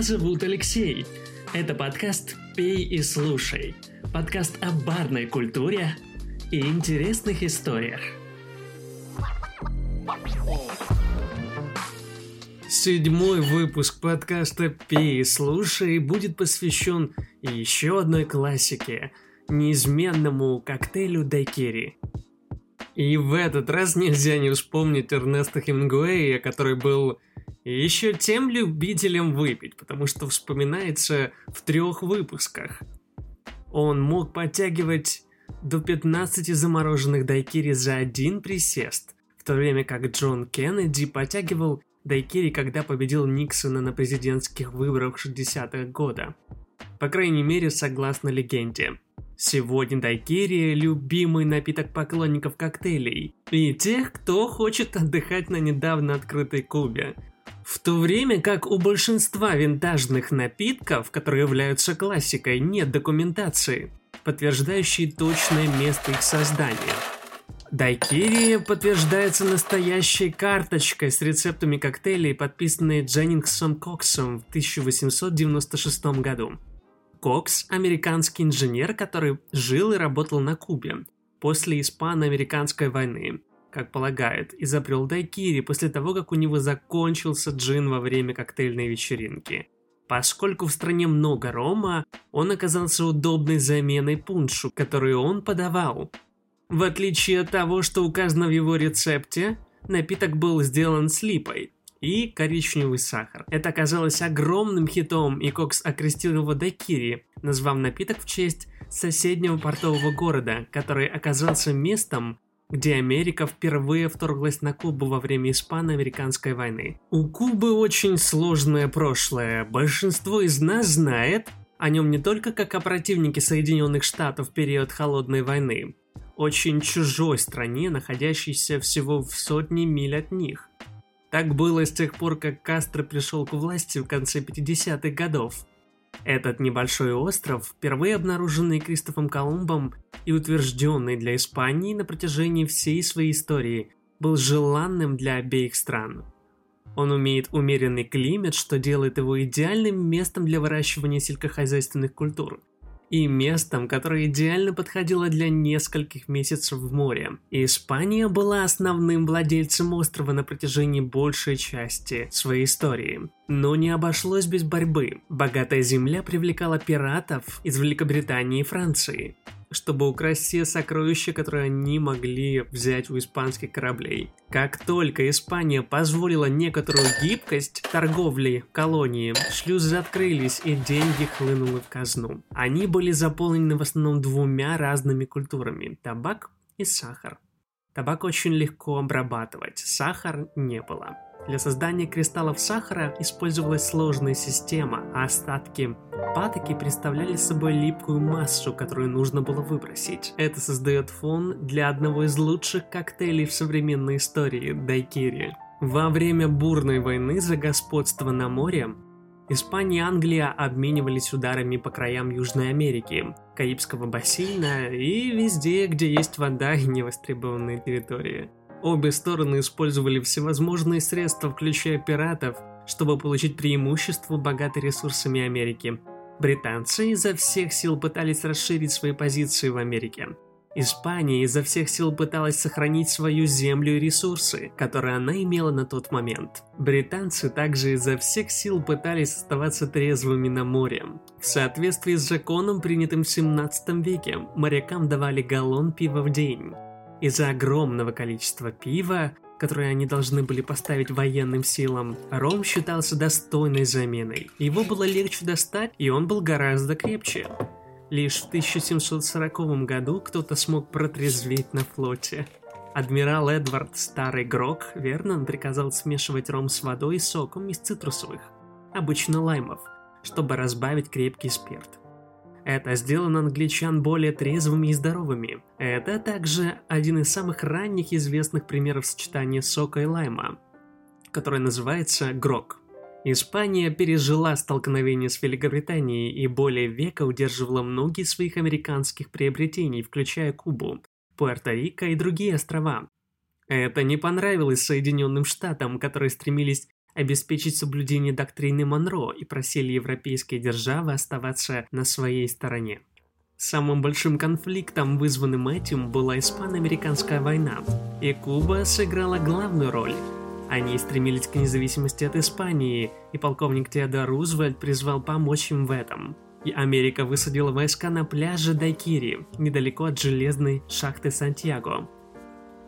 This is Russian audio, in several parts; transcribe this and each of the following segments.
Меня зовут Алексей. Это подкаст «Пей и слушай». Подкаст о барной культуре и интересных историях. Седьмой выпуск подкаста «Пей и слушай» будет посвящен еще одной классике – неизменному коктейлю дайкири. И в этот раз нельзя не вспомнить Эрнеста Хемингуэя, который был и еще тем любителям выпить, потому что вспоминается в трех выпусках. Он мог подтягивать до 15 замороженных дайкири за один присест, в то время как Джон Кеннеди подтягивал дайкири, когда победил Никсона на президентских выборах 60-х года. По крайней мере, согласно легенде. Сегодня дайкири – любимый напиток поклонников коктейлей и тех, кто хочет отдыхать на недавно открытой Кубе. В то время как у большинства винтажных напитков, которые являются классикой, нет документации, подтверждающей точное место их создания. Дайкири подтверждается настоящей карточкой с рецептами коктейлей, подписанной Дженнингсом Коксом в 1896 году. Кокс – американский инженер, который жил и работал на Кубе после Испано-Американской войны как полагают, изобрел дайкири после того, как у него закончился джин во время коктейльной вечеринки. Поскольку в стране много рома, он оказался удобной заменой пуншу, которую он подавал. В отличие от того, что указано в его рецепте, напиток был сделан с липой и коричневый сахар. Это оказалось огромным хитом, и Кокс окрестил его дайкири, назвав напиток в честь соседнего портового города, который оказался местом, где Америка впервые вторглась на Кубу во время Испано-Американской войны. У Кубы очень сложное прошлое. Большинство из нас знает о нем не только как о противнике Соединенных Штатов в период Холодной войны, очень чужой стране, находящейся всего в сотни миль от них. Так было с тех пор, как Кастро пришел к власти в конце 50-х годов. Этот небольшой остров, впервые обнаруженный Кристофом Колумбом и утвержденный для Испании на протяжении всей своей истории, был желанным для обеих стран. Он умеет умеренный климат, что делает его идеальным местом для выращивания сельскохозяйственных культур и местом, которое идеально подходило для нескольких месяцев в море. Испания была основным владельцем острова на протяжении большей части своей истории. Но не обошлось без борьбы. Богатая земля привлекала пиратов из Великобритании и Франции чтобы украсть все сокровища, которые они могли взять у испанских кораблей. Как только Испания позволила некоторую гибкость торговли колонии, шлюзы открылись и деньги хлынули в казну. Они были заполнены в основном двумя разными культурами – табак и сахар. Табак очень легко обрабатывать, сахар не было. Для создания кристаллов сахара использовалась сложная система, а остатки патоки представляли собой липкую массу, которую нужно было выбросить. Это создает фон для одного из лучших коктейлей в современной истории – дайкири. Во время бурной войны за господство на море Испания и Англия обменивались ударами по краям Южной Америки, Карибского бассейна и везде, где есть вода и невостребованные территории. Обе стороны использовали всевозможные средства, включая пиратов, чтобы получить преимущество, богатой ресурсами Америки. Британцы изо всех сил пытались расширить свои позиции в Америке. Испания изо всех сил пыталась сохранить свою землю и ресурсы, которые она имела на тот момент. Британцы также изо всех сил пытались оставаться трезвыми на море. В соответствии с законом, принятым в 17 веке, морякам давали галлон пива в день. Из-за огромного количества пива, которое они должны были поставить военным силам, ром считался достойной заменой. Его было легче достать, и он был гораздо крепче. Лишь в 1740 году кто-то смог протрезветь на флоте. Адмирал Эдвард Старый Грок Вернон приказал смешивать ром с водой и соком из цитрусовых, обычно лаймов, чтобы разбавить крепкий спирт. Это сделано англичан более трезвыми и здоровыми. Это также один из самых ранних известных примеров сочетания сока и лайма, которое называется грок. Испания пережила столкновение с Великобританией и более века удерживала многие своих американских приобретений, включая Кубу, Пуэрто-Рико и другие острова. Это не понравилось Соединенным Штатам, которые стремились обеспечить соблюдение доктрины Монро и просили европейские державы оставаться на своей стороне. Самым большим конфликтом, вызванным этим, была испано-американская война, и Куба сыграла главную роль. Они стремились к независимости от Испании, и полковник Теодор Рузвельт призвал помочь им в этом. И Америка высадила войска на пляже Дайкири, недалеко от железной шахты Сантьяго.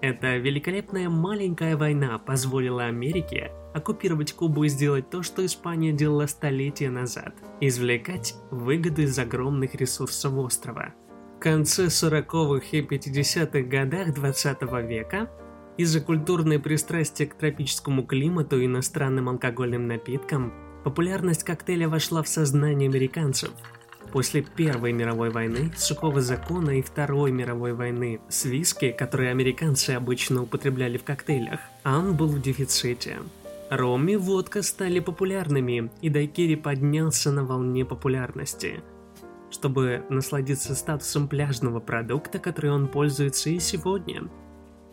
Эта великолепная маленькая война позволила Америке оккупировать Кубу и сделать то, что Испания делала столетия назад – извлекать выгоды из огромных ресурсов острова. В конце 40-х и 50-х годах 20 века из-за культурной пристрастия к тропическому климату и иностранным алкогольным напиткам популярность коктейля вошла в сознание американцев. После Первой мировой войны, сухого закона и Второй мировой войны с виски, которые американцы обычно употребляли в коктейлях, он был в дефиците. Ром и водка стали популярными, и дайкири поднялся на волне популярности. Чтобы насладиться статусом пляжного продукта, который он пользуется и сегодня.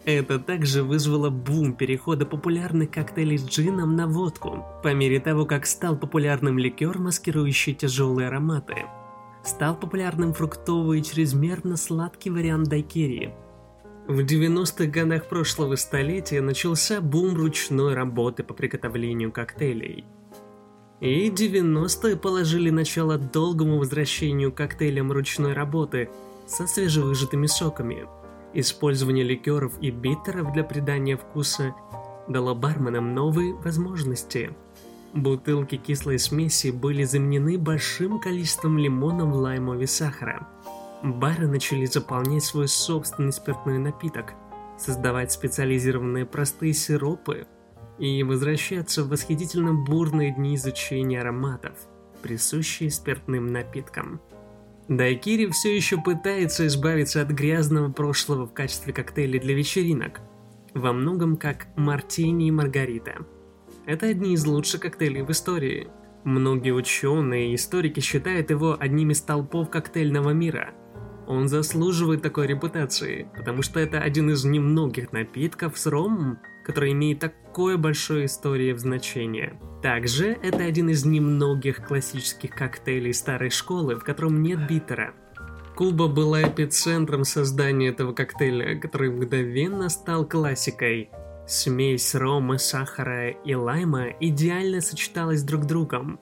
Это также вызвало бум перехода популярных коктейлей с джином на водку, по мере того, как стал популярным ликер, маскирующий тяжелые ароматы. Стал популярным фруктовый и чрезмерно сладкий вариант дайкири – в 90-х годах прошлого столетия начался бум ручной работы по приготовлению коктейлей. И 90-е положили начало долгому возвращению коктейлям ручной работы со свежевыжатыми соками. Использование ликеров и биттеров для придания вкуса дало барменам новые возможности. Бутылки кислой смеси были заменены большим количеством лимонов, лаймов и сахара – бары начали заполнять свой собственный спиртной напиток, создавать специализированные простые сиропы и возвращаться в восхитительно бурные дни изучения ароматов, присущие спиртным напиткам. Дайкири все еще пытается избавиться от грязного прошлого в качестве коктейля для вечеринок, во многом как мартини и маргарита. Это одни из лучших коктейлей в истории. Многие ученые и историки считают его одним из толпов коктейльного мира – он заслуживает такой репутации, потому что это один из немногих напитков с ромом, который имеет такое большое история в значении. Также это один из немногих классических коктейлей старой школы, в котором нет битера. Куба была эпицентром создания этого коктейля, который мгновенно стал классикой. Смесь рома, сахара и лайма идеально сочеталась друг с другом.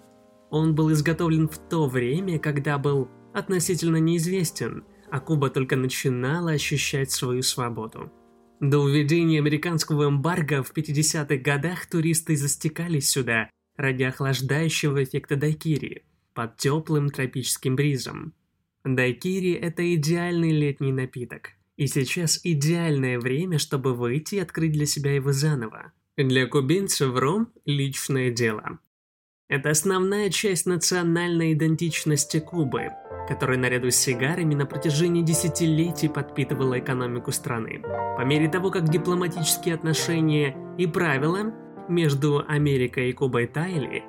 Он был изготовлен в то время, когда был относительно неизвестен – а Куба только начинала ощущать свою свободу. До введения американского эмбарго в 50-х годах туристы застекались сюда ради охлаждающего эффекта дайкири под теплым тропическим бризом. Дайкири – это идеальный летний напиток, и сейчас идеальное время, чтобы выйти и открыть для себя его заново. Для кубинцев ром – личное дело. Это основная часть национальной идентичности Кубы – которая наряду с сигарами на протяжении десятилетий подпитывала экономику страны. По мере того, как дипломатические отношения и правила между Америкой и Кубой таяли,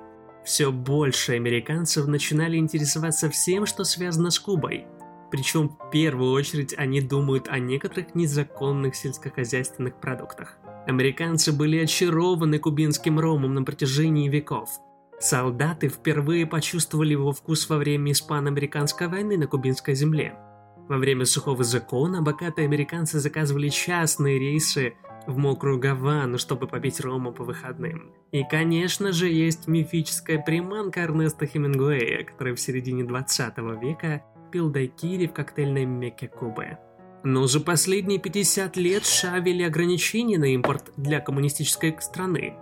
все больше американцев начинали интересоваться всем, что связано с Кубой. Причем в первую очередь они думают о некоторых незаконных сельскохозяйственных продуктах. Американцы были очарованы кубинским ромом на протяжении веков – Солдаты впервые почувствовали его вкус во время Испано-Американской войны на кубинской земле. Во время сухого закона богатые американцы заказывали частные рейсы в мокрую Гавану, чтобы попить рому по выходным. И, конечно же, есть мифическая приманка Эрнеста Хемингуэя, который в середине 20 века пил дайкири в коктейльной мекке Кубы. Но за последние 50 лет США ввели ограничения на импорт для коммунистической страны,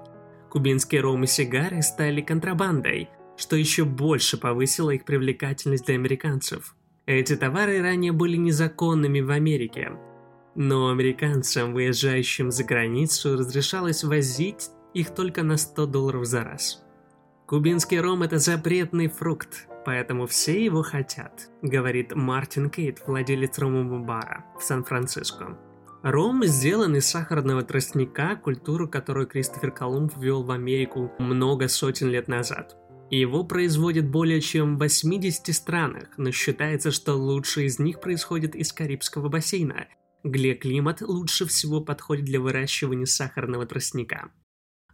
Кубинские ром и сигары стали контрабандой, что еще больше повысило их привлекательность для американцев. Эти товары ранее были незаконными в Америке, но американцам, выезжающим за границу, разрешалось возить их только на 100 долларов за раз. Кубинский ром – это запретный фрукт, поэтому все его хотят, говорит Мартин Кейт, владелец ромового бара в Сан-Франциско. Ром сделан из сахарного тростника, культуру, которую Кристофер Колумб ввел в Америку много сотен лет назад. Его производят более чем в 80 странах, но считается, что лучшие из них происходят из Карибского бассейна, где климат лучше всего подходит для выращивания сахарного тростника.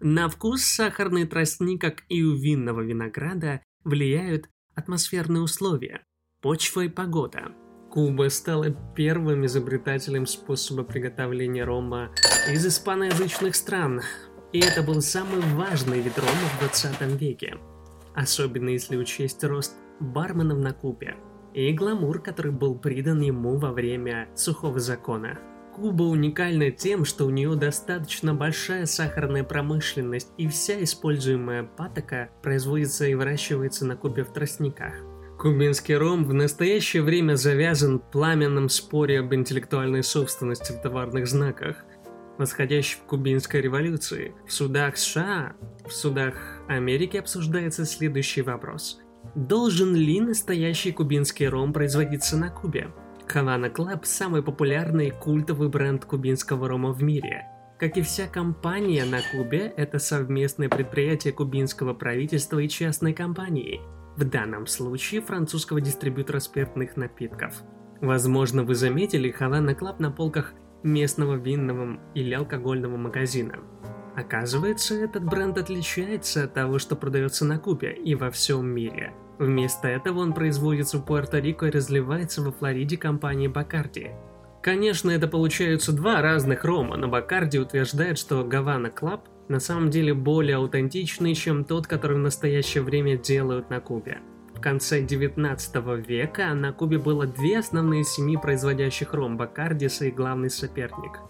На вкус сахарные тростник, как и у винного винограда, влияют атмосферные условия, почва и погода. Куба стала первым изобретателем способа приготовления рома из испаноязычных стран, и это был самый важный вид рома в 20 веке. Особенно если учесть рост барменов на Кубе и гламур, который был придан ему во время сухого закона. Куба уникальна тем, что у нее достаточно большая сахарная промышленность, и вся используемая патока производится и выращивается на Кубе в тростниках. Кубинский ром в настоящее время завязан в пламенном споре об интеллектуальной собственности в товарных знаках, восходящей в Кубинской революции. В судах США, в судах Америки обсуждается следующий вопрос. Должен ли настоящий кубинский ром производиться на Кубе? Havana Club – самый популярный культовый бренд кубинского рома в мире. Как и вся компания на Кубе, это совместное предприятие кубинского правительства и частной компании – в данном случае французского дистрибьютора спиртных напитков. Возможно, вы заметили Havana Club на полках местного винного или алкогольного магазина. Оказывается, этот бренд отличается от того, что продается на Кубе и во всем мире. Вместо этого он производится в Пуэрто-Рико и разливается во Флориде компанией Бакарди. Конечно, это получаются два разных рома, но Бакарди утверждает, что Havana Club на самом деле более аутентичный, чем тот, который в настоящее время делают на Кубе. В конце 19 века на Кубе было две основные семьи производящих ром – Бакардис и главный соперник.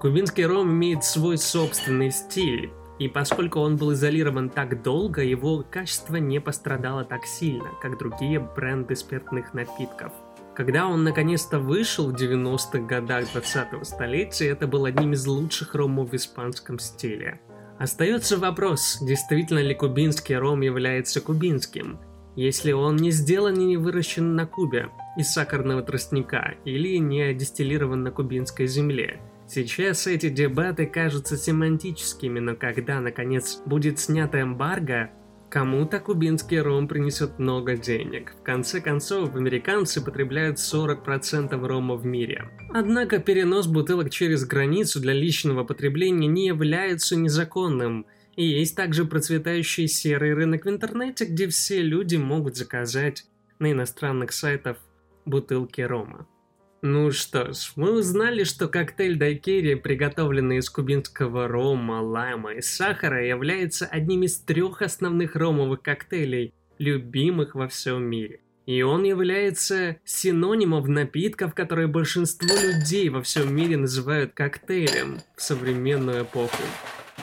Кубинский ром имеет свой собственный стиль, и поскольку он был изолирован так долго, его качество не пострадало так сильно, как другие бренды спиртных напитков. Когда он наконец-то вышел в 90-х годах 20-го столетия, это был одним из лучших ромов в испанском стиле. Остается вопрос, действительно ли кубинский ром является кубинским, если он не сделан и не выращен на Кубе из сахарного тростника или не дистиллирован на кубинской земле. Сейчас эти дебаты кажутся семантическими, но когда, наконец, будет снята эмбарго, Кому-то кубинский ром принесет много денег. В конце концов, американцы потребляют 40% рома в мире. Однако перенос бутылок через границу для личного потребления не является незаконным. И есть также процветающий серый рынок в интернете, где все люди могут заказать на иностранных сайтах бутылки рома. Ну что ж, мы узнали, что коктейль дайкери, приготовленный из кубинского рома, лайма и сахара, является одним из трех основных ромовых коктейлей, любимых во всем мире. И он является синонимом напитков, которые большинство людей во всем мире называют коктейлем в современную эпоху.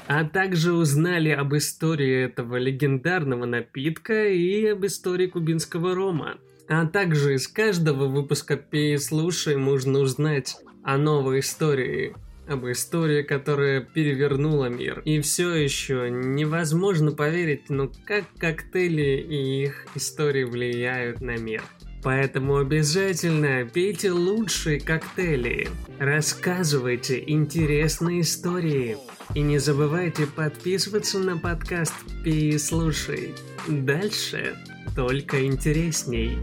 А также узнали об истории этого легендарного напитка и об истории кубинского рома. А также из каждого выпуска «Пей слушай» можно узнать о новой истории, об истории, которая перевернула мир. И все еще невозможно поверить, ну как коктейли и их истории влияют на мир. Поэтому обязательно пейте лучшие коктейли, рассказывайте интересные истории. И не забывайте подписываться на подкаст «Пей и слушай». Дальше только интересней.